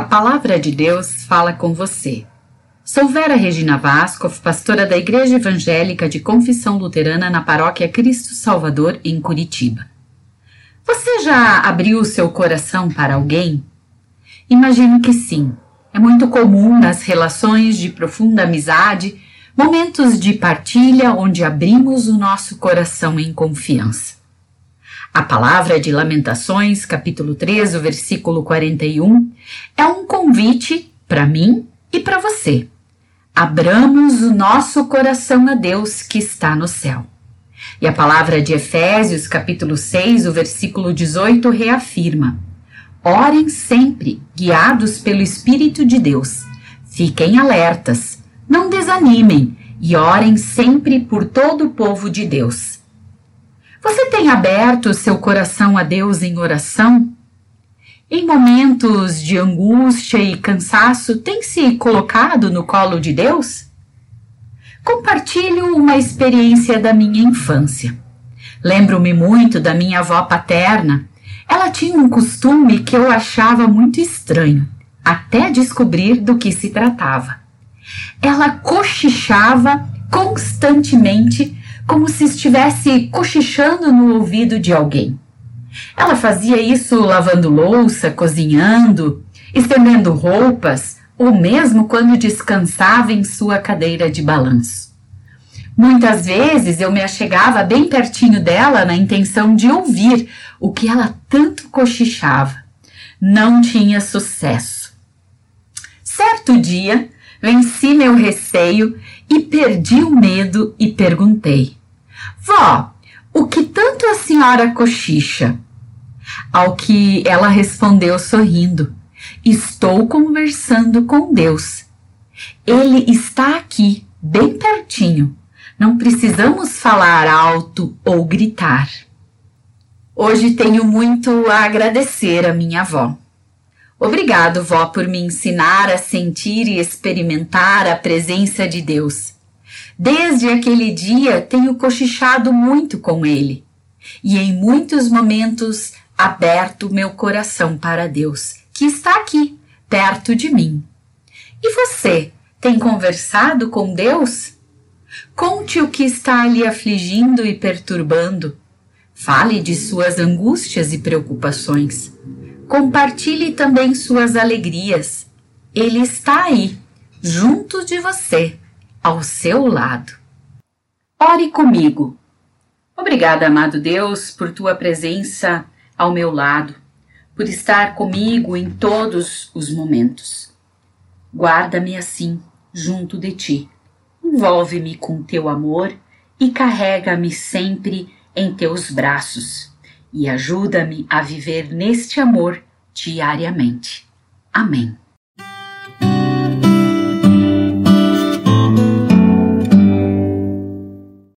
palavra de Deus fala com você. Sou Vera Regina Vasco, pastora da Igreja Evangélica de Confissão Luterana na Paróquia Cristo Salvador, em Curitiba. Você já abriu o seu coração para alguém? Imagino que sim. É muito comum nas relações de profunda amizade momentos de partilha onde abrimos o nosso coração em confiança. A palavra de Lamentações, capítulo 3, o versículo 41, é um convite para mim e para você. Abramos o nosso coração a Deus que está no céu. E a palavra de Efésios, capítulo 6, o versículo 18, reafirma: Orem sempre, guiados pelo Espírito de Deus. Fiquem alertas, não desanimem e orem sempre por todo o povo de Deus. Você tem aberto seu coração a Deus em oração? Em momentos de angústia e cansaço, tem se colocado no colo de Deus? Compartilho uma experiência da minha infância. Lembro-me muito da minha avó paterna. Ela tinha um costume que eu achava muito estranho, até descobrir do que se tratava. Ela cochichava constantemente como se estivesse cochichando no ouvido de alguém. Ela fazia isso lavando louça, cozinhando, estendendo roupas ou mesmo quando descansava em sua cadeira de balanço. Muitas vezes eu me achegava bem pertinho dela na intenção de ouvir o que ela tanto cochichava. Não tinha sucesso. Certo dia, venci meu receio e perdi o medo e perguntei: Vó, o que tanto a senhora cochicha? Ao que ela respondeu sorrindo: Estou conversando com Deus. Ele está aqui, bem pertinho. Não precisamos falar alto ou gritar. Hoje tenho muito a agradecer a minha avó. Obrigado, vó, por me ensinar a sentir e experimentar a presença de Deus. Desde aquele dia tenho cochichado muito com ele e em muitos momentos aberto meu coração para Deus, que está aqui, perto de mim. E você, tem conversado com Deus? Conte o que está lhe afligindo e perturbando. Fale de suas angústias e preocupações. Compartilhe também suas alegrias. Ele está aí, junto de você, ao seu lado. Ore comigo. Obrigada, amado Deus, por tua presença ao meu lado, por estar comigo em todos os momentos. Guarda-me assim, junto de ti. Envolve-me com teu amor e carrega-me sempre em teus braços e ajuda-me a viver neste amor diariamente. Amém.